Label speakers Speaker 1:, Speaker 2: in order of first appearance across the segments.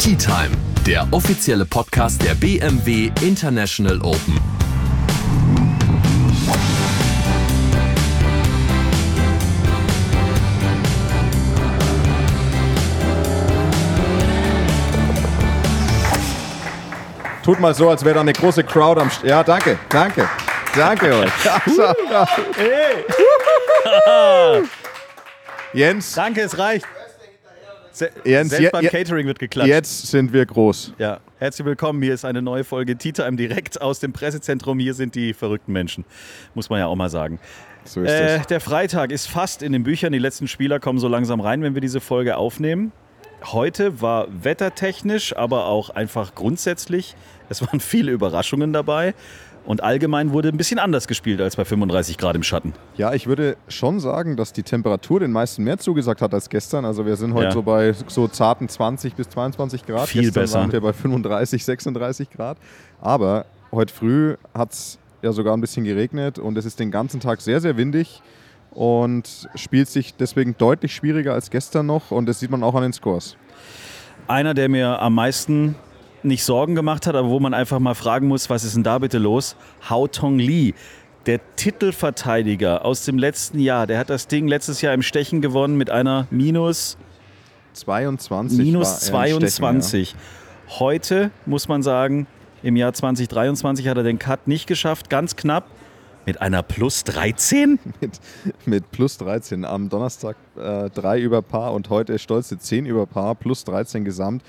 Speaker 1: Tea Time, der offizielle Podcast der BMW International Open.
Speaker 2: Tut mal so, als wäre da eine große Crowd am St Ja, danke, danke. Danke euch. Jens,
Speaker 3: Danke, es reicht. Se
Speaker 2: Jens,
Speaker 3: Selbst beim Catering wird geklatscht.
Speaker 2: jetzt sind wir groß.
Speaker 3: Ja, herzlich willkommen. Hier ist eine neue Folge Tea Time direkt aus dem Pressezentrum. Hier sind die verrückten Menschen, muss man ja auch mal sagen.
Speaker 2: So ist
Speaker 3: Äh,
Speaker 2: es.
Speaker 3: der Freitag ist fast in den Büchern. Die letzten Spieler kommen so langsam rein, wenn wir diese Folge aufnehmen. Heute war wettertechnisch, aber auch einfach grundsätzlich. Es waren viele Überraschungen dabei. Und allgemein wurde ein bisschen anders gespielt als bei 35 Grad im Schatten.
Speaker 2: Ja, ich würde schon sagen, dass die Temperatur den meisten mehr zugesagt hat als gestern. Also wir sind heute
Speaker 3: Ja.
Speaker 2: so bei so zarten 20 bis 22 Grad.
Speaker 3: Viel
Speaker 2: gestern
Speaker 3: besser.
Speaker 2: waren wir bei 35, 36 Grad. Aber heute früh hat es ja sogar ein bisschen geregnet und es ist den ganzen Tag sehr, sehr windig und spielt sich deswegen deutlich schwieriger als gestern noch und das sieht man auch an den Scores.
Speaker 3: Einer, der mir am meisten nicht Sorgen gemacht hat, aber wo man einfach mal fragen muss, was ist denn da bitte los? Hao Tong Lee, der Titelverteidiger aus dem letzten Jahr, der hat das Ding letztes Jahr im Stechen gewonnen mit einer Minus,
Speaker 2: 22
Speaker 3: minus
Speaker 2: war er im Stechen,
Speaker 3: 22. Heute muss man sagen, im Jahr 2023 hat er den Cut nicht geschafft, ganz knapp. Mit einer Plus 13?
Speaker 2: mit, mit plus 13. Am Donnerstag äh, 3 über Paar und heute stolze 10 über Paar, plus 13 gesamt.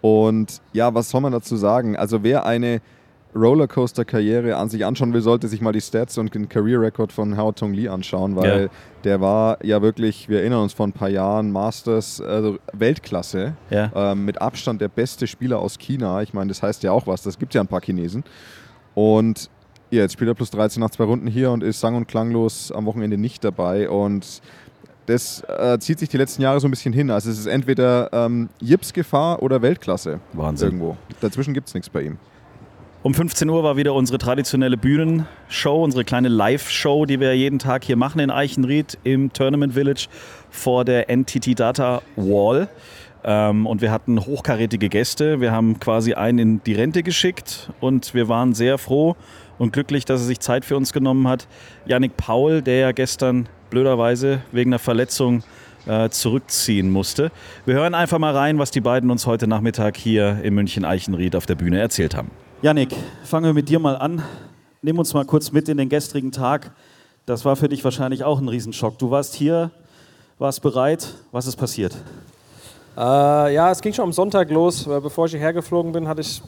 Speaker 2: Und ja, was soll man dazu sagen? Also wer eine Rollercoaster-Karriere an sich anschauen will, sollte sich mal die Stats und den Career-Record von Hao Tong Lee anschauen, weil
Speaker 3: Ja.
Speaker 2: der war ja wirklich, wir erinnern uns vor ein paar Jahren, Masters, also Weltklasse,
Speaker 3: Ja.
Speaker 2: ähm, mit Abstand der beste Spieler aus China. Ich meine, das heißt ja auch was, das gibt ja ein paar Chinesen. Und ja, jetzt spielt er plus 13 nach zwei Runden hier und ist sang- und klanglos am Wochenende nicht dabei. Und das äh, zieht sich die letzten Jahre so ein bisschen hin. Also es ist entweder ähm, Jips-Gefahr oder Weltklasse.
Speaker 3: Wahnsinn.
Speaker 2: Irgendwo. Dazwischen gibt es nichts bei ihm.
Speaker 3: Um 15 Uhr war wieder unsere traditionelle Bühnenshow, unsere kleine Live-Show, die wir jeden Tag hier machen in Eichenried im Tournament Village vor der NTT Data Wall. Ähm, und wir hatten hochkarätige Gäste. Wir haben quasi einen in die Rente geschickt und wir waren sehr froh und glücklich, dass er sich Zeit für uns genommen hat. Yannick Paul, der ja gestern blöderweise wegen einer Verletzung äh, zurückziehen musste. Wir hören einfach mal rein, was die beiden uns heute Nachmittag hier in München Eichenried auf der Bühne erzählt haben. Yannick, fangen wir mit dir mal an. Nimm uns mal kurz mit in den gestrigen Tag. Das war für dich wahrscheinlich auch ein Riesenschock. Du warst hier, warst bereit. Was ist passiert?
Speaker 4: Äh, ja, es ging schon am Sonntag los. Weil Bevor ich hierher geflogen bin, hatte ich,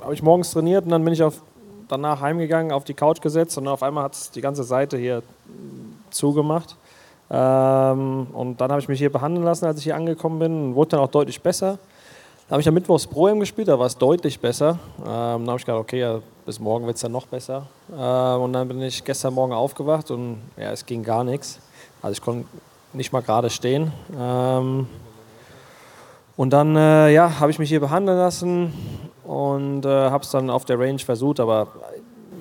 Speaker 4: habe ich morgens trainiert und dann bin ich auf, danach heimgegangen, auf die Couch gesetzt und auf einmal hat es die ganze Seite hier zugemacht. Ähm, und dann habe ich mich hier behandeln lassen, als ich hier angekommen bin wurde dann auch deutlich besser. Dann habe ich am Mittwochs Pro gespielt, da war es deutlich besser. Ähm, dann habe ich gedacht, okay, ja, bis morgen wird es dann noch besser. Ähm, und dann bin ich gestern Morgen aufgewacht und ja, es ging gar nichts. Also ich konnte nicht mal gerade stehen. Ähm, und dann äh, ja, habe ich mich hier behandeln lassen und äh, habe es dann auf der Range versucht, aber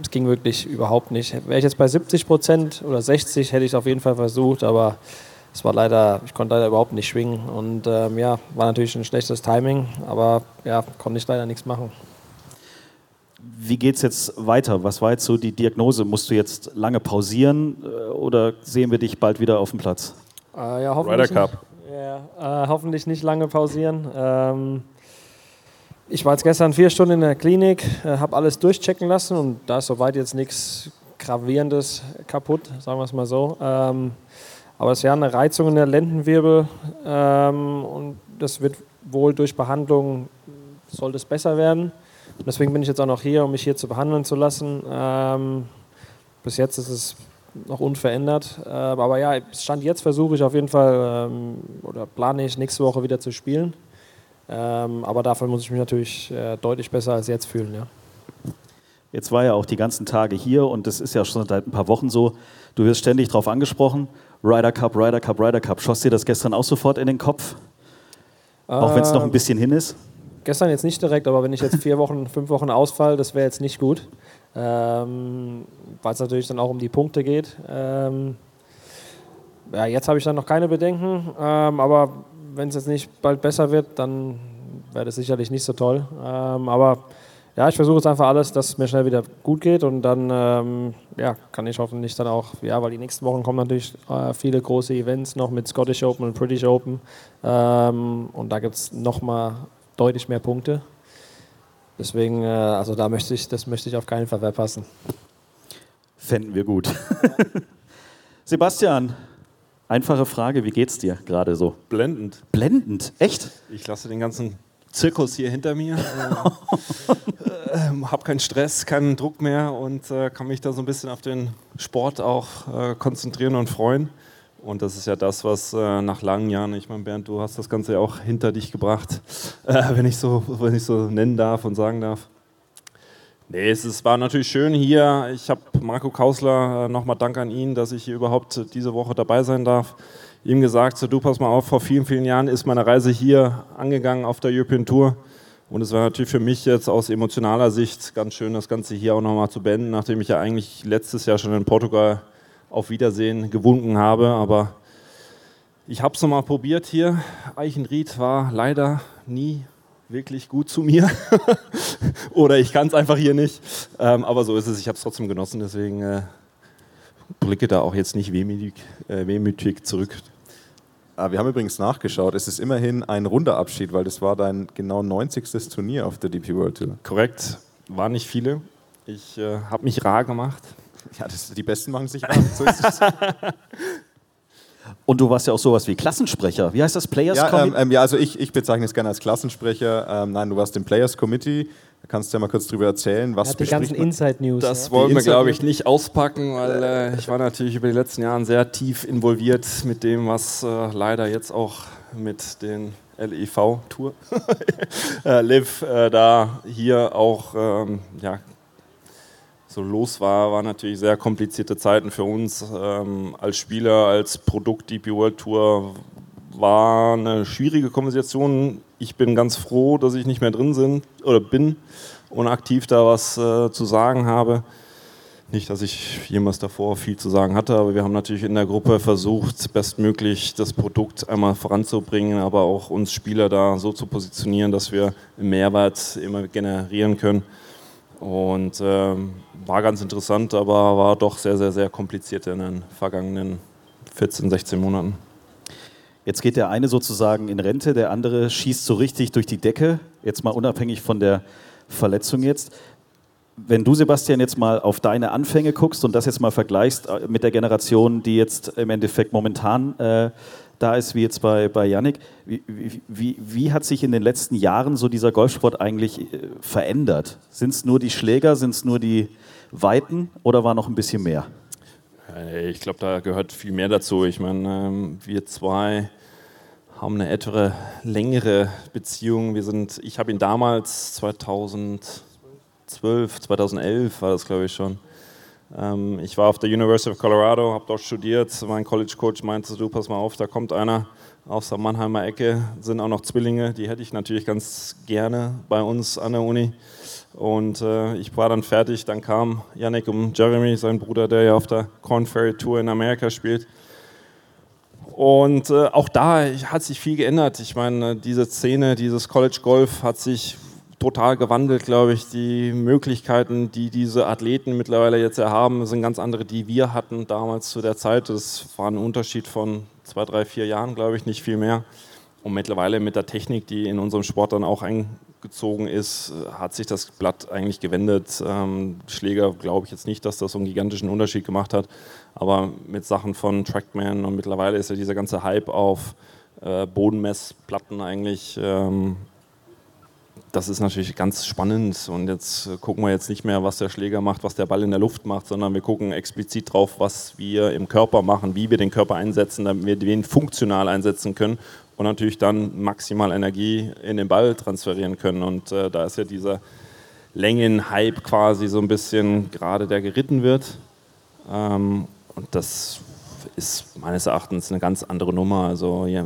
Speaker 4: es ging wirklich überhaupt nicht. Wäre ich jetzt bei 70 Prozent oder 60, hätte ich es auf jeden Fall versucht, aber es war leider, ich konnte leider überhaupt nicht schwingen und ähm, ja, war natürlich ein schlechtes Timing, aber ja, konnte ich leider nichts machen.
Speaker 3: Wie geht es jetzt weiter? Was war jetzt so die Diagnose? Musst du jetzt lange pausieren äh, oder sehen wir dich bald wieder auf dem Platz?
Speaker 4: Äh, ja, hoffentlich
Speaker 2: Ryder Cup.
Speaker 4: Nicht, ja, äh, hoffentlich nicht lange pausieren. Ähm, ich war jetzt gestern vier Stunden in der Klinik, äh, habe alles durchchecken lassen und da ist soweit jetzt nichts Gravierendes kaputt, sagen wir es mal so. Ähm, aber es ist ja eine Reizung in der Lendenwirbel ähm, und das wird wohl durch Behandlung, sollte es besser werden. Und deswegen bin ich jetzt auch noch hier, um mich hier zu behandeln zu lassen. Ähm, bis jetzt ist es noch unverändert. Äh, aber ja, Stand jetzt versuche ich auf jeden Fall ähm, oder plane ich nächste Woche wieder zu spielen. Ähm, aber dafür muss ich mich natürlich äh, deutlich besser als jetzt fühlen. Ja.
Speaker 3: Jetzt war ja auch die ganzen Tage hier und das ist ja schon seit ein paar Wochen so. Du wirst ständig darauf angesprochen. Ryder Cup, Ryder Cup, Ryder Cup. Schoss dir das gestern auch sofort in den Kopf? Auch wenn es noch ein
Speaker 4: Ähm,
Speaker 3: bisschen hin ist?
Speaker 4: Gestern jetzt nicht direkt, aber wenn ich jetzt vier Wochen, fünf Wochen ausfall, das wäre jetzt nicht gut. Ähm, Weil es natürlich dann auch um die Punkte geht. Ähm, ja, jetzt habe ich dann noch keine Bedenken, ähm, aber wenn es jetzt nicht bald besser wird, dann wäre das sicherlich nicht so toll. Ähm, aber ja, ich versuche jetzt einfach alles, dass es mir schnell wieder gut geht und dann ähm, ja, kann ich hoffentlich dann auch, ja, weil die nächsten Wochen kommen natürlich äh, viele große Events noch mit Scottish Open und British Open ähm, und da gibt es nochmal deutlich mehr Punkte. Deswegen, äh, also da möchte ich, das möchte ich auf keinen Fall verpassen.
Speaker 3: Fänden wir gut. Sebastian, einfache Frage, wie geht's dir gerade so?
Speaker 5: Blendend.
Speaker 3: Blendend, echt?
Speaker 5: Ich lasse den ganzen Zirkus hier hinter mir. äh, äh, habe keinen Stress, keinen Druck mehr und äh, kann mich da so ein bisschen auf den Sport auch äh, konzentrieren und freuen. Und das ist ja das, was äh, nach langen Jahren, ich meine, Bernd, du hast das Ganze ja auch hinter dich gebracht, äh, wenn, ich so, wenn ich so nennen darf und sagen darf. Nee, es, es war natürlich schön hier. Ich habe Marco Kausler, nochmal Dank an ihn, dass ich hier überhaupt diese Woche dabei sein darf ihm gesagt, so, du pass mal auf, vor vielen, vielen Jahren ist meine Reise hier angegangen auf der European Tour. Und es war natürlich für mich jetzt aus emotionaler Sicht ganz schön, das Ganze hier auch nochmal zu beenden, nachdem ich ja eigentlich letztes Jahr schon in Portugal auf Wiedersehen gewunken habe. Aber ich habe es nochmal probiert hier. Eichenried war leider nie wirklich gut zu mir. Oder ich kann es einfach hier nicht. Ähm, aber so ist es. Ich habe es trotzdem genossen. Deswegen äh, blicke da auch jetzt nicht wehmütig, äh, wehmütig zurück.
Speaker 2: Ah, wir haben übrigens nachgeschaut. Es ist immerhin ein runder Abschied, weil das war dein genau 90. Turnier auf der DP World Tour.
Speaker 5: Korrekt, waren nicht viele. Ich äh, habe mich rar gemacht.
Speaker 2: Ja, das, die Besten machen sich rar. So ist es.
Speaker 3: Und du warst ja auch sowas wie Klassensprecher. Wie heißt das? Players
Speaker 2: ja,
Speaker 3: Committee?
Speaker 2: ähm, ähm, ja, also ich, ich bezeichne es gerne als Klassensprecher. Ähm, nein, du warst im Players Committee. Da kannst du ja mal kurz drüber erzählen, was
Speaker 4: hat die ganzen
Speaker 2: man?
Speaker 4: Inside News.
Speaker 5: Das
Speaker 4: ja.
Speaker 5: wollen wir, glaube ich, nicht auspacken, weil äh, ich war natürlich über die letzten Jahre sehr tief involviert mit dem, was äh, leider jetzt auch mit den LEV-Tour äh, Live äh, da hier auch ähm, ja, so los war, waren natürlich sehr komplizierte Zeiten für uns ähm, als Spieler, als Produkt DP World Tour war eine schwierige Konversation. Ich bin ganz froh, dass ich nicht mehr drin sind, oder bin und aktiv da was äh, zu sagen habe. Nicht, dass ich jemals davor viel zu sagen hatte, aber wir haben natürlich in der Gruppe versucht, bestmöglich das Produkt einmal voranzubringen, aber auch uns Spieler da so zu positionieren, dass wir Mehrwert immer generieren können. Und ähm, war ganz interessant, aber war doch sehr, sehr, sehr kompliziert in den vergangenen 14, 16 Monaten.
Speaker 3: Jetzt geht der eine sozusagen in Rente, der andere schießt so richtig durch die Decke, jetzt mal unabhängig von der Verletzung jetzt. Wenn du, Sebastian, jetzt mal auf deine Anfänge guckst und das jetzt mal vergleichst äh, mit der Generation, die jetzt im Endeffekt momentan äh, da ist, wie jetzt bei, bei Yannick, wie, wie, wie hat sich in den letzten Jahren so dieser Golfsport eigentlich äh, verändert? Sind es nur die Schläger, sind es nur die Weiten oder war noch ein bisschen mehr?
Speaker 5: Äh, ich glaube, da gehört viel mehr dazu. Ich meine, ähm, wir zwei haben eine etwas längere Beziehung. Wir sind, ich habe ihn damals 2012, 2011 war das glaube ich schon. Ähm, ich war auf der University of Colorado, habe dort studiert. Mein College Coach meinte, du pass mal auf, da kommt einer aus der Mannheimer Ecke, sind auch noch Zwillinge, die hätte ich natürlich ganz gerne bei uns an der Uni. Und äh, ich war dann fertig, dann kam Yannick und Jeremy, sein Bruder, der ja auf der Corn Ferry Tour in Amerika spielt. Und äh, auch da hat sich viel geändert. Ich meine, diese Szene, dieses College Golf hat sich total gewandelt, glaube ich. Die Möglichkeiten, die diese Athleten mittlerweile jetzt haben, sind ganz andere, die wir hatten damals zu der Zeit. Das war ein Unterschied von zwei, drei, vier Jahren, glaube ich, nicht viel mehr. Und mittlerweile mit der Technik, die in unserem Sport dann auch eingezogen ist, hat sich das Blatt eigentlich gewendet. Ähm, Schläger glaube ich jetzt nicht, dass das so einen gigantischen Unterschied gemacht hat. Aber mit Sachen von Trackman und mittlerweile ist ja dieser ganze Hype auf äh, Bodenmessplatten eigentlich ähm, das ist natürlich ganz spannend und jetzt äh, gucken wir jetzt nicht mehr, was der Schläger macht, was der Ball in der Luft macht, sondern wir gucken explizit drauf, was wir im Körper machen, wie wir den Körper einsetzen, damit wir den funktional einsetzen können und natürlich dann maximal Energie in den Ball transferieren können. Und äh, da ist ja dieser Längenhype quasi so ein bisschen gerade, der geritten wird. Ähm, und das ist meines Erachtens eine ganz andere Nummer. Also ja,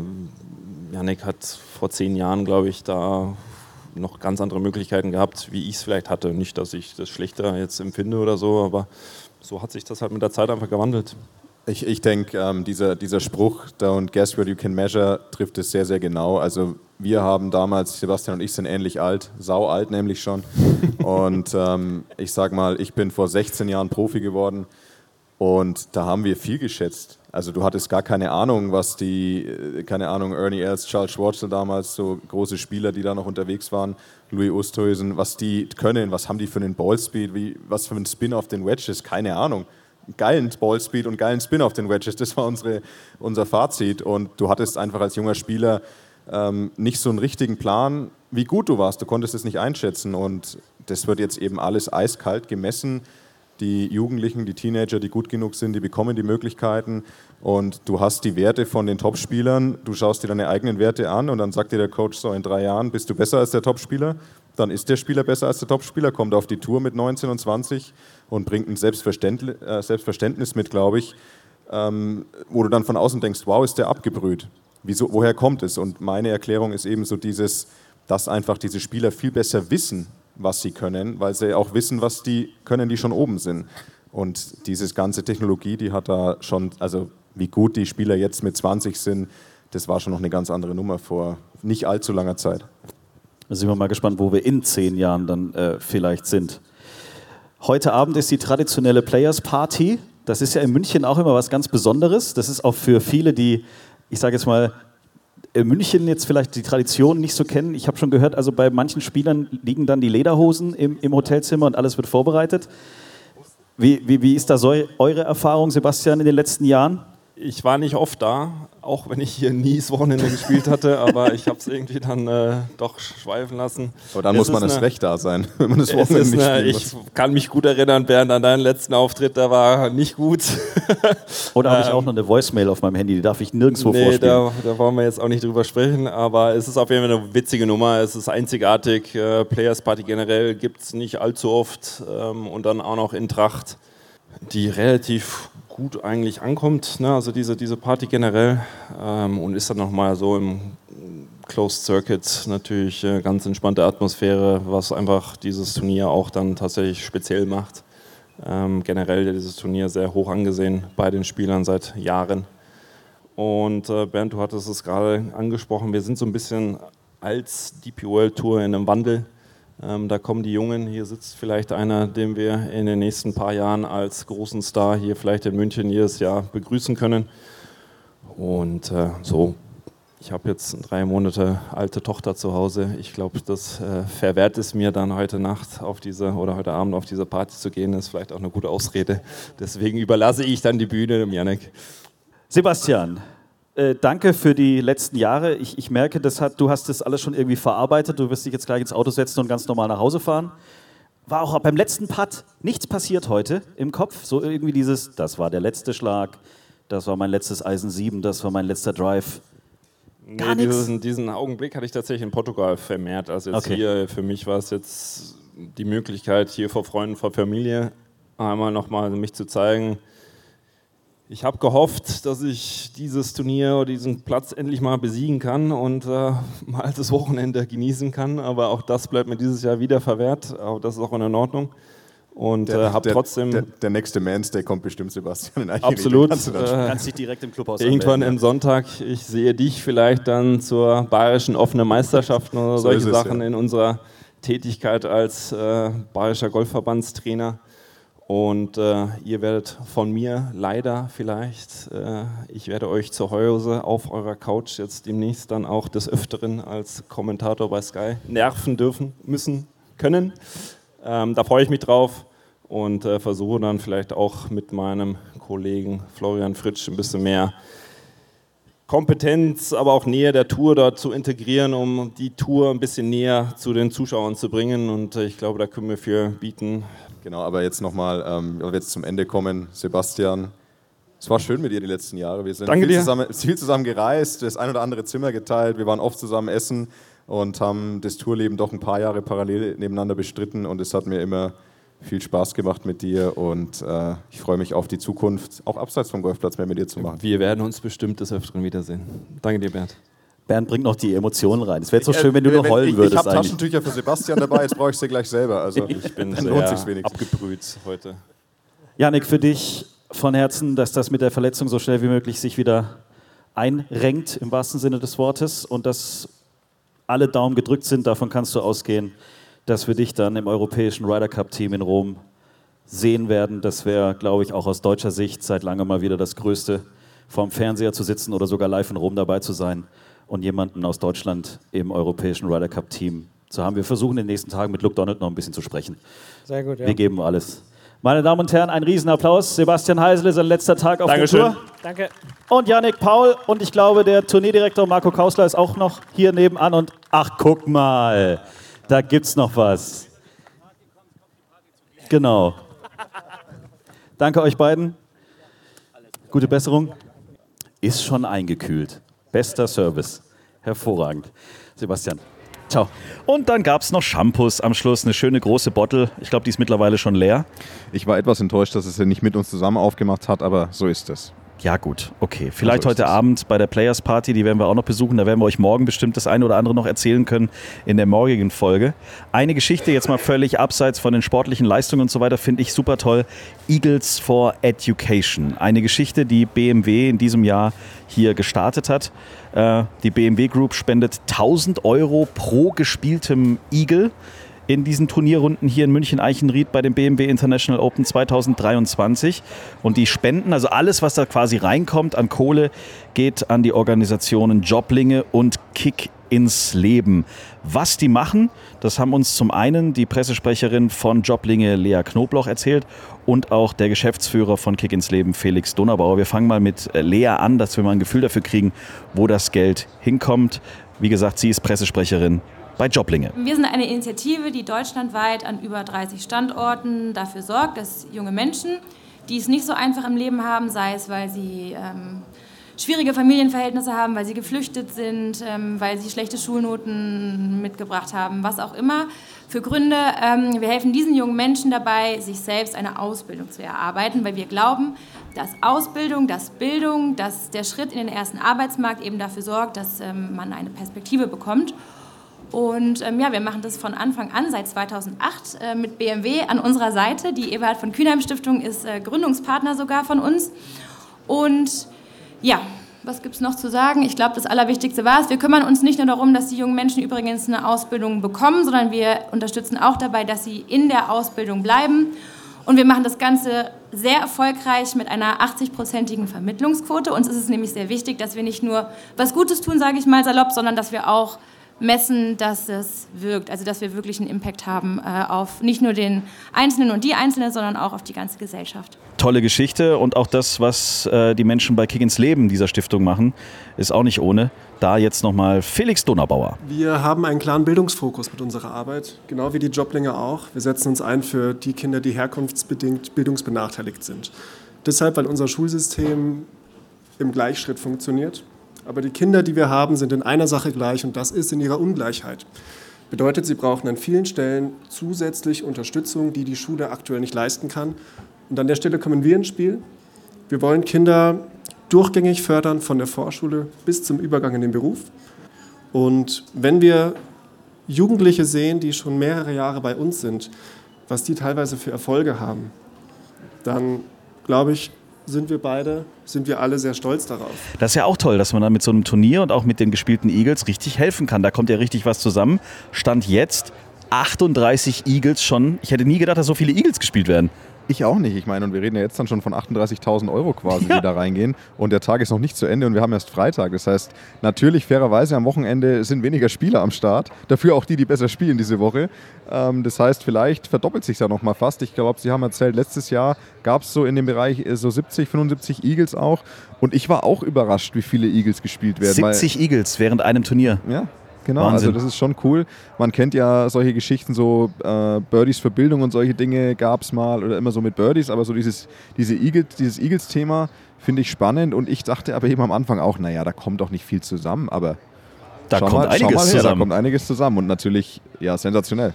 Speaker 5: Yannick hat vor zehn Jahren, glaube ich, da noch ganz andere Möglichkeiten gehabt, wie ich es vielleicht hatte. Nicht, dass ich das schlechter jetzt empfinde oder so, aber so hat sich das halt mit der Zeit einfach gewandelt.
Speaker 2: Ich, ich denke, ähm, dieser, dieser Spruch, don't guess what you can measure, trifft es sehr, sehr genau. Also wir haben damals, Sebastian und ich sind ähnlich alt, sau alt nämlich schon. und ähm, ich sag mal, ich bin vor 16 Jahren Profi geworden und da haben wir viel geschätzt. Also du hattest gar keine Ahnung, was die, äh, keine Ahnung, Ernie Els, Charles Schwarzel damals, so große Spieler, die da noch unterwegs waren, Louis Oosthuizen, was die können, was haben die für einen Ballspeed, wie, was für einen Spin auf den Wedges, keine Ahnung geilen Ballspeed und geilen Spin auf den Wedges. Das war unsere, unser Fazit. Und du hattest einfach als junger Spieler ähm, nicht so einen richtigen Plan, wie gut du warst. Du konntest es nicht einschätzen. Und das wird jetzt eben alles eiskalt gemessen. Die Jugendlichen, die Teenager, die gut genug sind, die bekommen die Möglichkeiten. Und du hast die Werte von den Topspielern. Du schaust dir deine eigenen Werte an und dann sagt dir der Coach so, in drei Jahren bist du besser als der Topspieler. Dann ist der Spieler besser als der Topspieler, kommt auf die Tour mit 19 und 20 und bringt ein Selbstverständnis, äh, Selbstverständnis mit, glaube ich, ähm, wo du dann von außen denkst, wow, ist der abgebrüht. Wieso, woher kommt es? Und meine Erklärung ist eben so dieses, dass einfach diese Spieler viel besser wissen, was sie können, weil sie auch wissen, was die können, die schon oben sind. Und diese ganze Technologie, die hat da schon, also wie gut die Spieler jetzt mit 20 sind, das war schon noch eine ganz andere Nummer vor nicht allzu langer Zeit.
Speaker 3: Da sind wir mal gespannt, wo wir in zehn Jahren dann äh, vielleicht sind. Heute Abend ist die traditionelle Players Party. Das ist ja in München auch immer was ganz Besonderes. Das ist auch für viele, die, ich sage jetzt mal, München jetzt vielleicht die Tradition nicht so kennen. Ich habe schon gehört, also bei manchen Spielern liegen dann die Lederhosen im, im Hotelzimmer und alles wird vorbereitet. Wie, wie, wie ist da so eure Erfahrung, Sebastian, in den letzten Jahren?
Speaker 5: Ich war nicht oft da, auch wenn ich hier nie das Wochenende gespielt hatte, aber ich habe es irgendwie dann äh, doch schweifen lassen.
Speaker 2: Aber dann es muss man das Recht da sein, wenn man das Wochenende nicht
Speaker 5: eine, Ich kann mich gut erinnern, Bernd, an deinen letzten Auftritt, der war nicht gut.
Speaker 3: Oder habe ich auch noch eine Voicemail auf meinem Handy, die darf ich nirgendwo nee, vorspielen.
Speaker 5: Da, da wollen wir jetzt auch nicht drüber sprechen, aber es ist auf jeden Fall eine witzige Nummer, es ist einzigartig. Äh, Players Party generell gibt es nicht allzu oft ähm, und dann auch noch in Tracht, die relativ gut eigentlich ankommt, ne? also diese, diese Party generell ähm, und ist dann nochmal so im Closed Circuit natürlich äh, ganz entspannte Atmosphäre, was einfach dieses Turnier auch dann tatsächlich speziell macht. Ähm, generell dieses Turnier sehr hoch angesehen bei den Spielern seit Jahren. Und äh, Bernd, du hattest es gerade angesprochen, wir sind so ein bisschen als DP World Tour in einem Wandel. Ähm, da kommen die Jungen, hier sitzt vielleicht einer, den wir in den nächsten paar Jahren als großen Star hier vielleicht in München jedes Jahr begrüßen können. Und äh, so, ich habe jetzt eine drei Monate alte Tochter zu Hause. Ich glaube, das äh, verwehrt es mir dann heute Nacht auf diese oder heute Abend auf diese Party zu gehen. Das ist vielleicht auch eine gute Ausrede. Deswegen überlasse ich dann die Bühne dem Janek.
Speaker 3: Sebastian, äh, danke für die letzten Jahre. Ich, ich merke, hat, du hast das alles schon irgendwie verarbeitet. Du wirst dich jetzt gleich ins Auto setzen und ganz normal nach Hause fahren. War auch beim letzten Putt nichts passiert heute im Kopf. So irgendwie dieses, das war der letzte Schlag, das war mein letztes Eisen 7, das war mein letzter Drive.
Speaker 5: Gar nee, diesen, diesen, Augenblick hatte ich tatsächlich in Portugal vermehrt. Also jetzt okay. hier, für mich war es jetzt die Möglichkeit, hier vor Freunden, vor Familie einmal nochmal mich zu zeigen, ich habe gehofft, dass ich dieses Turnier oder diesen Platz endlich mal besiegen kann und äh, mal das Wochenende genießen kann. Aber auch das bleibt mir dieses Jahr wieder verwehrt. Aber das ist auch in Ordnung. Und äh, habe trotzdem.
Speaker 2: Der, der, nächste Manstay kommt bestimmt, Sebastian. In
Speaker 5: absolut.
Speaker 3: Kannst du äh, kannst dich direkt im Clubhaus
Speaker 5: Irgendwann am Sonntag. Ich sehe dich vielleicht dann zur bayerischen offenen Meisterschaften oder so solche Sachen ja. in unserer Tätigkeit als äh, bayerischer Golfverbandstrainer. Und äh, ihr werdet von mir leider vielleicht, äh, ich werde euch zu Hause auf eurer Couch jetzt demnächst dann auch des Öfteren als Kommentator bei Sky nerven dürfen, müssen, können. Ähm, da freue ich mich drauf und äh, versuche dann vielleicht auch mit meinem Kollegen Florian Fritsch ein bisschen mehr Kompetenz, aber auch Nähe der Tour dort zu integrieren, um die Tour ein bisschen näher zu den Zuschauern zu bringen. Und äh, ich glaube, da können wir viel bieten.
Speaker 2: Genau, aber jetzt nochmal, ähm, weil wir jetzt zum Ende kommen, Sebastian. Es war schön mit dir die letzten Jahre. Wir sind
Speaker 5: Danke
Speaker 2: viel
Speaker 5: dir.
Speaker 2: zusammen, viel zusammen gereist, das ein oder andere Zimmer geteilt. Wir waren oft zusammen essen und haben das Tourleben doch ein paar Jahre parallel nebeneinander bestritten. Und es hat mir immer viel Spaß gemacht mit dir und äh, ich freue mich auf die Zukunft, auch abseits vom Golfplatz mehr mit dir zu machen.
Speaker 5: Wir werden uns bestimmt des Öfteren wiedersehen. Danke dir, Bernd.
Speaker 3: Bernd bringt noch die Emotionen rein. Es wäre so schön, wenn du nur heulen
Speaker 2: ich,
Speaker 3: würdest.
Speaker 2: Ich habe Taschentücher für Sebastian dabei, jetzt brauche ich sie gleich selber. Also
Speaker 5: ich bin dann lohnt sich wenigstens. abgebrüht heute.
Speaker 3: Janik, für dich von Herzen, dass das mit der Verletzung so schnell wie möglich sich wieder einrenkt, im wahrsten Sinne des Wortes, und dass alle Daumen gedrückt sind. Davon kannst du ausgehen, dass wir dich dann im europäischen Ryder Cup Team in Rom sehen werden. Das wäre, glaube ich, auch aus deutscher Sicht seit langem mal wieder das Größte, vorm Fernseher zu sitzen oder sogar live in Rom dabei zu sein und jemanden aus Deutschland im europäischen Ryder Cup Team zu haben. Wir versuchen in den nächsten Tagen mit Luke Donald noch ein bisschen zu sprechen.
Speaker 4: Sehr gut, ja.
Speaker 3: Wir geben alles. Meine Damen und Herren, ein Riesenapplaus. Sebastian Heisele, sein letzter Tag auf
Speaker 5: Dankeschön.
Speaker 3: der Tour.
Speaker 4: Danke.
Speaker 3: Und Yannick Paul und ich glaube, der Tourneedirektor Marco Kausler ist auch noch hier nebenan. Und ach, guck mal, da gibt's noch was. Genau. Danke euch beiden. Gute Besserung. Ist schon eingekühlt. Bester Service. Hervorragend. Sebastian. Ciao. Und dann gab es noch Shampoos am Schluss, eine schöne große Bottle. Ich glaube, die ist mittlerweile schon leer.
Speaker 2: Ich war etwas enttäuscht, dass es ja nicht mit uns zusammen aufgemacht hat, aber so ist es.
Speaker 3: Ja, gut, okay. Vielleicht
Speaker 2: ist
Speaker 3: heute. Abend bei der Players Party, die werden wir auch noch besuchen. Da werden wir euch morgen bestimmt das eine oder andere noch erzählen können in der morgigen Folge. Eine Geschichte jetzt mal völlig abseits von den sportlichen Leistungen und so weiter, finde ich super toll. Eagles for Education. Eine Geschichte, die BMW in diesem Jahr hier gestartet hat. Äh, Die BMW Group spendet 1000 Euro pro gespieltem Eagle in diesen Turnierrunden hier in München-Eichenried bei dem BMW International Open 2023. Und die Spenden, also alles, was da quasi reinkommt an Kohle, geht an die Organisationen Joblinge und Kick ins Leben. Was die machen, das haben uns zum einen die Pressesprecherin von Joblinge Lea Knobloch erzählt und auch der Geschäftsführer von Kick ins Leben Felix Donnerbauer. Wir fangen mal mit äh, Lea an, dass wir mal ein Gefühl dafür kriegen, wo das Geld hinkommt. Wie gesagt, sie ist Pressesprecherin bei Joblinge.
Speaker 6: Wir sind eine Initiative, die deutschlandweit an über 30 Standorten dafür sorgt, dass junge Menschen, die es nicht so einfach im Leben haben, sei es, weil sie ähm, schwierige Familienverhältnisse haben, weil sie geflüchtet sind, ähm, weil sie schlechte Schulnoten mitgebracht haben, was auch immer für Gründe. Ähm, wir helfen diesen jungen Menschen dabei, sich selbst eine Ausbildung zu erarbeiten, weil wir glauben, dass Ausbildung, dass Bildung, dass der Schritt in den ersten Arbeitsmarkt eben dafür sorgt, dass ähm, man eine Perspektive bekommt. Und ähm, ja, wir machen das von Anfang an, seit 2008, äh, mit BMW an unserer Seite. Die Eberhard von Kühnheim Stiftung ist äh, Gründungspartner sogar von uns. Und ja, was gibt es noch zu sagen? Ich glaube, das Allerwichtigste war es. Wir kümmern uns nicht nur darum, dass die jungen Menschen übrigens eine Ausbildung bekommen, sondern wir unterstützen auch dabei, dass sie in der Ausbildung bleiben. Und wir machen das Ganze sehr erfolgreich mit einer 80-prozentigen Vermittlungsquote. Uns ist es nämlich sehr wichtig, dass wir nicht nur was Gutes tun, sage ich mal salopp, sondern dass wir auch messen, dass es wirkt. Also dass wir wirklich einen Impact haben äh, auf nicht nur den Einzelnen und die Einzelne, sondern auch auf die ganze Gesellschaft.
Speaker 3: tolle Geschichte und auch das, was äh, die Menschen bei Kick ins Leben dieser Stiftung machen, ist auch nicht ohne. Da jetzt nochmal Felix Donnerbauer.
Speaker 7: Wir haben einen klaren Bildungsfokus mit unserer Arbeit, genau wie die Joblinge auch. Wir setzen uns ein für die Kinder, die herkunftsbedingt bildungsbenachteiligt sind. Deshalb, weil unser Schulsystem im Gleichschritt funktioniert. Aber die Kinder, die wir haben, sind in einer Sache gleich und das ist in ihrer Ungleichheit. Bedeutet, sie brauchen an vielen Stellen zusätzlich Unterstützung, die die Schule aktuell nicht leisten kann. Und an der Stelle kommen wir ins Spiel. Wir wollen Kinder durchgängig fördern von der Vorschule bis zum Übergang in den Beruf. Und wenn wir Jugendliche sehen, die schon mehrere Jahre bei uns sind, was die teilweise für Erfolge haben, dann glaube ich, sind wir beide, sind wir alle sehr stolz darauf.
Speaker 3: Das ist ja auch toll, dass man dann mit so einem Turnier und auch mit den gespielten Eagles richtig helfen kann. Da kommt ja richtig was zusammen. Stand jetzt 38 Eagles schon. Ich hätte nie gedacht, dass so viele Eagles gespielt werden.
Speaker 2: Ich auch nicht. Ich meine, und wir reden ja jetzt dann schon von 38.000 Euro quasi, die da reingehen. Und der Tag ist noch nicht zu Ende und wir haben erst Freitag. Das heißt, natürlich, fairerweise, am Wochenende sind weniger Spieler am Start. Dafür auch die, die besser spielen diese Woche. Ähm, das heißt, vielleicht verdoppelt sich da noch mal fast. Ich glaube, Sie haben erzählt, letztes Jahr gab es so in dem Bereich äh, so 70, 75 Eagles auch. Und ich war auch überrascht, wie viele Eagles gespielt werden. weil-
Speaker 3: 70 Eagles während einem Turnier.
Speaker 2: ja, genau.
Speaker 3: Wahnsinn.
Speaker 2: Also das ist schon cool. Man kennt ja solche Geschichten, so äh, Birdies für Bildung und solche Dinge gab es mal oder immer so mit Birdies, aber so dieses, diese Eagles, dieses Eagles-Thema finde ich spannend und ich dachte aber eben am Anfang auch, naja, da kommt doch nicht viel zusammen, aber
Speaker 3: Da
Speaker 2: schau
Speaker 3: kommt
Speaker 2: mal,
Speaker 3: einiges
Speaker 2: her, Da
Speaker 3: zusammen.
Speaker 2: kommt einiges zusammen und natürlich, ja, sensationell.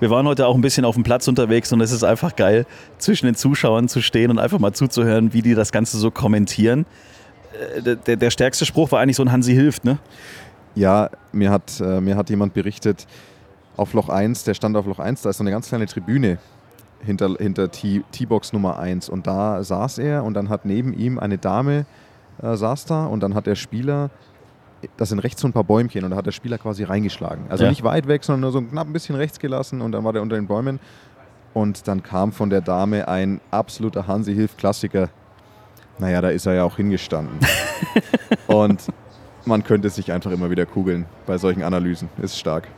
Speaker 3: Wir waren heute auch ein bisschen auf dem Platz unterwegs und es ist einfach geil, zwischen den Zuschauern zu stehen und einfach mal zuzuhören, wie die das Ganze so kommentieren. Äh, Der, der, der stärkste Spruch war eigentlich so ein Hansi hilft, ne?
Speaker 2: Ja, mir hat, äh, mir hat jemand berichtet, auf Loch 1, der stand auf Loch 1, da ist so eine ganz kleine Tribüne. hinter, hinter T-Box Nummer 1. Und da saß er und dann hat neben ihm eine Dame äh, saß da und dann hat der Spieler, das sind rechts so ein paar Bäumchen und da hat der Spieler quasi reingeschlagen. Also
Speaker 3: Ja.
Speaker 2: nicht weit weg, sondern nur so knapp ein bisschen rechts gelassen und dann war der unter den Bäumen. Und dann kam von der Dame ein absoluter Hansi-Hilf-Klassiker. Naja, da ist er ja auch hingestanden. und man könnte sich einfach immer wieder kugeln bei solchen Analysen. Ist stark.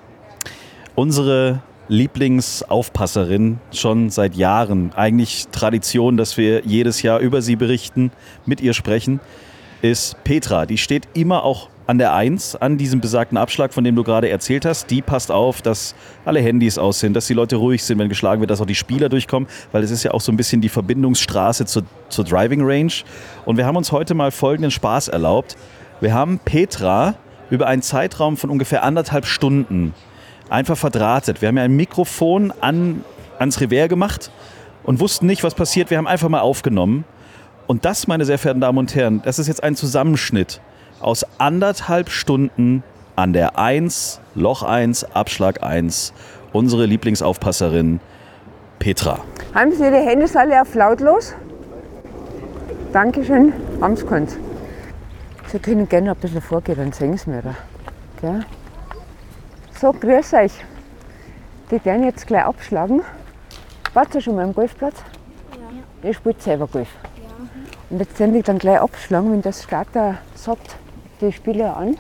Speaker 3: Unsere Lieblingsaufpasserin schon seit Jahren, eigentlich Tradition, dass wir jedes Jahr über sie berichten, mit ihr sprechen, ist Petra. Die steht immer auch an der Eins, an diesem besagten Abschlag, von dem du gerade erzählt hast. Die passt auf, dass alle Handys aus sind, dass die Leute ruhig sind, wenn geschlagen wird, dass auch die Spieler durchkommen, weil es ist ja auch so ein bisschen die Verbindungsstraße zur, zur Driving Range. Und wir haben uns heute mal folgenden Spaß erlaubt. Wir haben Petra über einen Zeitraum von ungefähr anderthalb Stunden einfach verdrahtet. Wir haben ja ein Mikrofon an, ans Revers gemacht und wussten nicht, was passiert. Wir haben einfach mal aufgenommen. Und das, meine sehr verehrten Damen und Herren, das ist jetzt ein Zusammenschnitt aus anderthalb Stunden an der 1, Loch 1, Abschlag 1, unsere Lieblingsaufpasserin Petra.
Speaker 8: Haben Sie Ihre Hände alle auf lautlos? Dankeschön, haben Sie. Sie können gerne ein bisschen vorgehen, dann sehen Sie mir da. Gell? So, grüß euch. Die werden jetzt gleich abschlagen. Wart ihr schon mal am Golfplatz? Ja. Ihr spielt selber Golf? Ja. Und jetzt werden die dann gleich abschlagen, wenn das Starter sagt, die Spieler an.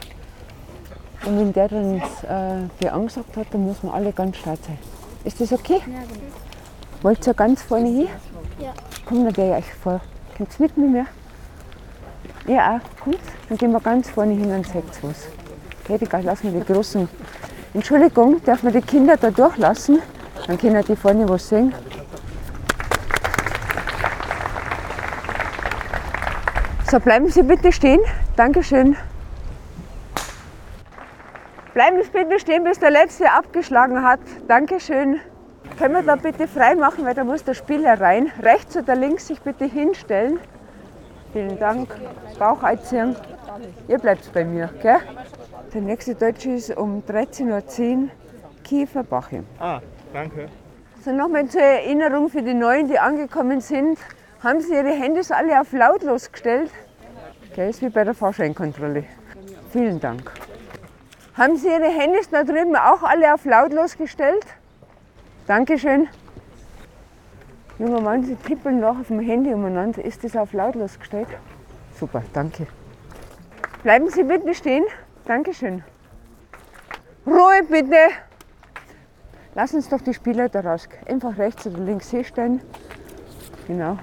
Speaker 8: Und wenn der dann äh, die angesagt hat, dann müssen wir alle ganz stark sein. Ist das okay? Ja, genau. Wollt ihr ganz vorne hin? Ja. Komm, dann gehe ich euch vor. Kommt mit mit mir? Ja. Kommt. Dann gehen wir ganz vorne hin und seht was. Okay, die lassen wir die großen. Entschuldigung, darf man die Kinder da durchlassen? Dann können die vorne was sehen. So, bleiben Sie bitte stehen. Dankeschön. Bleiben Sie bitte stehen, bis der Letzte abgeschlagen hat. Dankeschön. Können wir da bitte frei machen, weil da muss der Spieler rein. Rechts oder links sich bitte hinstellen. Vielen Dank. Bauch einziehen. Ihr bleibt bei mir, gell? Der nächste Deutsche ist um 13.10 Uhr Kiefer Bachim.
Speaker 9: Ah, danke.
Speaker 8: So, nochmal zur Erinnerung für die Neuen, die angekommen sind. Haben Sie Ihre Handys alle auf lautlos gestellt? Okay, ist wie bei der Fahrscheinkontrolle. Vielen Dank. Haben Sie Ihre Handys da drüben auch alle auf lautlos gestellt? Dankeschön. Junger Mann, Sie tippeln noch auf dem Handy umeinander. Ist das auf lautlos gestellt? Super, danke. Bleiben Sie bitte stehen. Dankeschön. Ruhe bitte. Lass uns doch die Spieler da raus. Einfach rechts oder links hinstellen. Genau.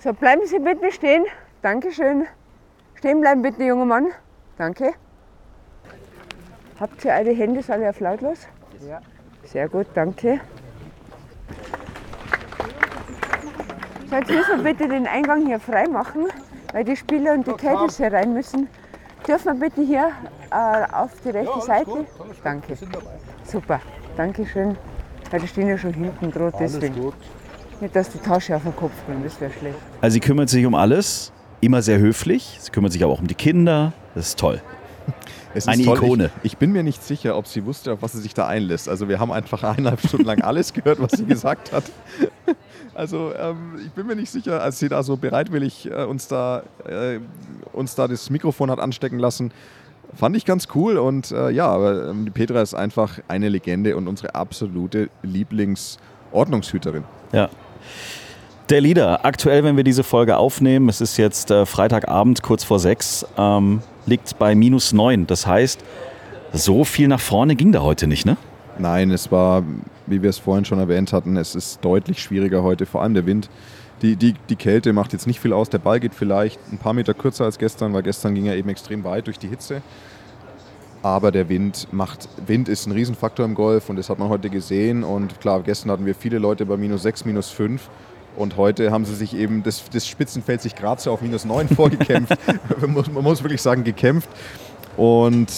Speaker 8: So, bleiben Sie bitte stehen. Dankeschön. Stehen bleiben bitte, junger Mann. Danke. Habt ihr eure Handys alle auf lautlos? Ja. Sehr gut, danke. Jetzt müssen wir bitte den Eingang hier frei machen, weil die Spieler und die Caddies hier rein müssen. Dürfen wir bitte hier äh, auf die rechte Seite? Danke. Super, danke schön. Weil die stehen ja schon hinten droht, deswegen. Nicht, dass die Tasche auf den Kopf bringt, das wäre schlecht.
Speaker 3: Also sie kümmert sich um alles, immer sehr höflich. Sie kümmert sich aber auch um die Kinder. Das ist toll.
Speaker 2: Es
Speaker 3: Eine. Ikone.
Speaker 2: Ich, ich bin mir nicht sicher, ob sie wusste, auf was sie sich da einlässt. Also wir haben einfach eineinhalb Stunden lang alles gehört, was sie gesagt hat. Also ähm, ich bin mir nicht sicher, als sie da so bereitwillig äh, uns, da, äh, uns da das Mikrofon hat anstecken lassen, fand ich ganz cool. Und äh, ja, aber ähm, die Petra ist einfach eine Legende und unsere absolute Lieblingsordnungshüterin.
Speaker 3: Ja. Der Leader, aktuell, wenn wir diese Folge aufnehmen, es ist jetzt äh, Freitagabend, kurz vor sechs, ähm, liegt bei minus neun. Das heißt, so viel nach vorne ging da heute nicht, ne?
Speaker 2: Nein, es war, wie wir es vorhin schon erwähnt hatten, es ist deutlich schwieriger heute, vor allem der Wind. Die, die, die Kälte macht jetzt nicht viel aus. Der Ball geht vielleicht ein paar Meter kürzer als gestern, weil gestern ging er eben extrem weit durch die Hitze. Aber der Wind macht, Wind ist ein Riesenfaktor im Golf und das hat man heute gesehen. Und klar, gestern hatten wir viele Leute bei minus 6, minus 5. Und heute haben sie sich eben, das, das Spitzenfeld sich gerade so auf minus 9 vorgekämpft. man, muss, man muss wirklich sagen, gekämpft. Und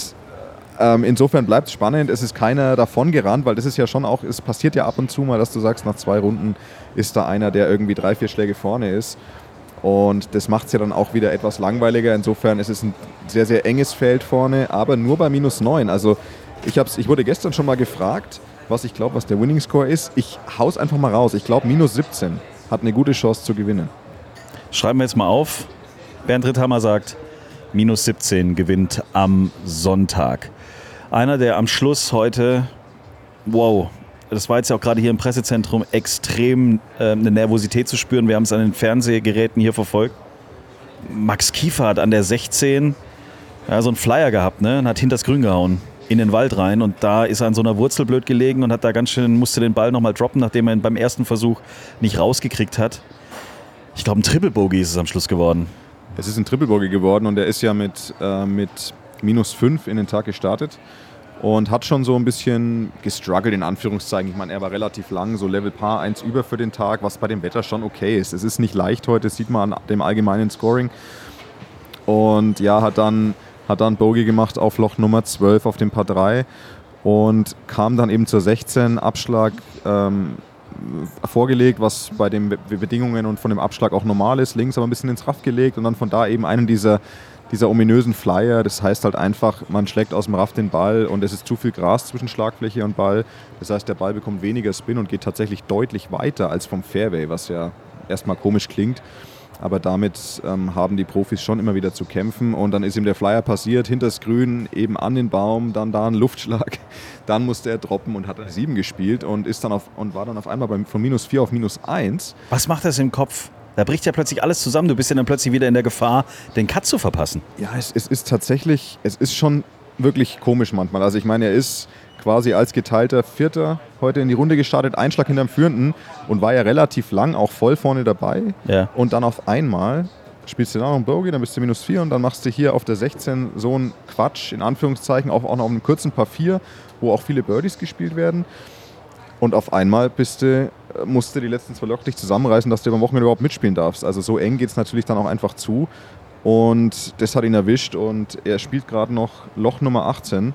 Speaker 2: ähm, insofern bleibt es spannend. Es ist keiner davon gerannt, weil das ist ja schon auch, es passiert ja ab und zu mal, dass du sagst, nach zwei Runden ist da einer, der irgendwie drei, vier Schläge vorne ist. Und das macht es ja dann auch wieder etwas langweiliger. Insofern ist es ein sehr, sehr enges Feld vorne, aber nur bei minus 9. Also ich, hab's, ich wurde gestern schon mal gefragt, was ich glaube, was der Winning Score ist. Ich hau's einfach mal raus. Ich glaube, minus 17 hat eine gute Chance zu gewinnen.
Speaker 3: Schreiben wir jetzt mal auf. Bernd Ritthammer sagt, minus 17 gewinnt am Sonntag. Einer, der am Schluss heute, wow, das war jetzt ja auch gerade hier im Pressezentrum extrem äh, eine Nervosität zu spüren. Wir haben es an den Fernsehgeräten hier verfolgt. Max Kiefer hat an der 16 ja, so einen Flyer gehabt ne, und hat hinters Grün gehauen in den Wald rein und da ist er an so einer Wurzel blöd gelegen und hat da ganz schön, musste den Ball nochmal droppen, nachdem er ihn beim ersten Versuch nicht rausgekriegt hat. Ich glaube, ein Triple Bogey ist es am Schluss geworden.
Speaker 2: Es ist ein Triple Bogey geworden und er ist ja mit, äh, mit minus 5 in den Tag gestartet und hat schon so ein bisschen gestruggelt, in Anführungszeichen. Ich meine, er war relativ lang, so Level Paar 1 über für den Tag, was bei dem Wetter schon okay ist. Es ist nicht leicht heute, das sieht man an dem allgemeinen Scoring. Und ja, hat dann, hat dann Bogey gemacht auf Loch Nummer 12 auf dem Paar 3 und kam dann eben zur 16, Abschlag ähm, vorgelegt, was bei den Bedingungen und von dem Abschlag auch normal ist, links aber ein bisschen ins Raff gelegt und dann von da eben einen dieser dieser ominösen Flyer, das heißt halt einfach, man schlägt aus dem Raff den Ball und es ist zu viel Gras zwischen Schlagfläche und Ball. Das heißt, der Ball bekommt weniger Spin und geht tatsächlich deutlich weiter als vom Fairway, was ja erstmal komisch klingt. Aber damit ähm, haben die Profis schon immer wieder zu kämpfen. Und dann ist ihm der Flyer passiert, hinters Grün, eben an den Baum, dann da ein Luftschlag. Dann musste er droppen und hat eine 7 gespielt und, ist dann auf, und war dann auf einmal bei, von minus 4 auf minus 1.
Speaker 3: Was macht das im Kopf? Da bricht ja plötzlich alles zusammen. Du bist ja dann plötzlich wieder in der Gefahr, den Cut zu verpassen.
Speaker 2: Ja, es, es ist tatsächlich, es ist schon wirklich komisch manchmal. Also ich meine, er ist quasi als geteilter Vierter heute in die Runde gestartet, Einschlag hinterm Führenden und war ja relativ lang auch voll vorne dabei.
Speaker 3: Ja.
Speaker 2: Und dann auf einmal spielst du da noch einen Bogey, dann bist du minus 4 und dann machst du hier auf der 16 so einen Quatsch, in Anführungszeichen, auch, auch noch auf einem kurzen Paar 4, wo auch viele Birdies gespielt werden. Und auf einmal bist du, musst du die letzten zwei Loch dich zusammenreißen, dass du am Wochenende überhaupt mitspielen darfst. Also so eng geht es natürlich dann auch einfach zu. Und das hat ihn erwischt und er spielt gerade noch Loch Nummer 18.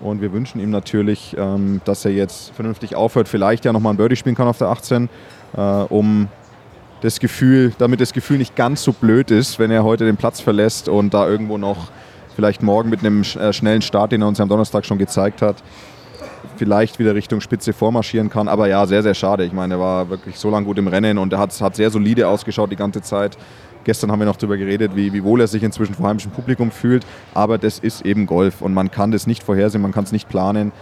Speaker 2: Und wir wünschen ihm natürlich, ähm, dass er jetzt vernünftig aufhört, vielleicht ja nochmal ein Birdie spielen kann auf der 18, äh, um das Gefühl, damit das Gefühl nicht ganz so blöd ist, wenn er heute den Platz verlässt und da irgendwo noch vielleicht morgen mit einem äh, schnellen Start, den er uns am Donnerstag schon gezeigt hat, vielleicht wieder Richtung Spitze vormarschieren kann. Aber ja, sehr, sehr schade. Ich meine, er war wirklich so lange gut im Rennen und er hat, hat sehr solide ausgeschaut die ganze Zeit. Gestern haben wir noch darüber geredet, wie, wie wohl er sich inzwischen vor heimischem Publikum fühlt. Aber das ist eben Golf und man kann das nicht vorhersehen, man kann es nicht planen.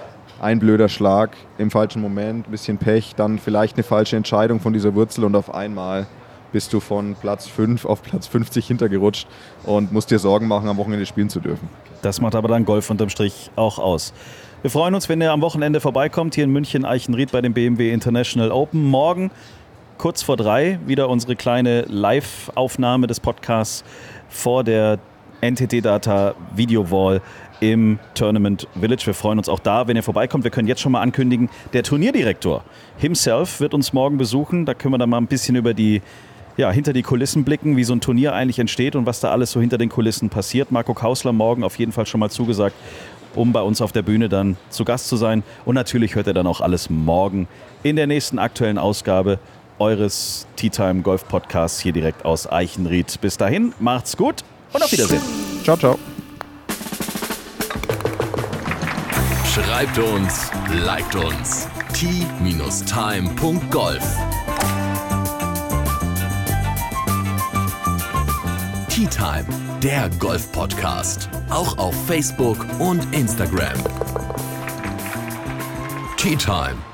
Speaker 2: Ein blöder Schlag im falschen Moment, ein bisschen Pech, dann vielleicht eine falsche Entscheidung von dieser Wurzel und auf einmal bist du von Platz 5 auf Platz 50 hintergerutscht und musst dir Sorgen machen, am Wochenende spielen zu dürfen.
Speaker 3: Das macht aber dann Golf unterm Strich auch aus. Wir freuen uns, wenn ihr am Wochenende vorbeikommt, hier in München Eichenried bei dem BMW International Open. Morgen kurz vor drei wieder unsere kleine Live-Aufnahme des Podcasts vor der NTT Data Video Wall im Tournament Village. Wir freuen uns auch da, wenn ihr vorbeikommt. Wir können jetzt schon mal ankündigen, der Turnierdirektor himself wird uns morgen besuchen. Da können wir dann mal ein bisschen über die ja, hinter die Kulissen blicken, wie so ein Turnier eigentlich entsteht und was da alles so hinter den Kulissen passiert. Marco Kausler morgen auf jeden Fall schon mal zugesagt um bei uns auf der Bühne dann zu Gast zu sein. Und natürlich hört ihr dann auch alles morgen in der nächsten aktuellen Ausgabe eures Tea Time Golf Podcasts hier direkt aus Eichenried. Bis dahin, macht's gut und auf Wiedersehen.
Speaker 2: Ciao, ciao.
Speaker 1: Schreibt uns, liked uns. t-time.golf Tea Time, der Golf-Podcast. Auch auf Facebook und Instagram. Tea Time.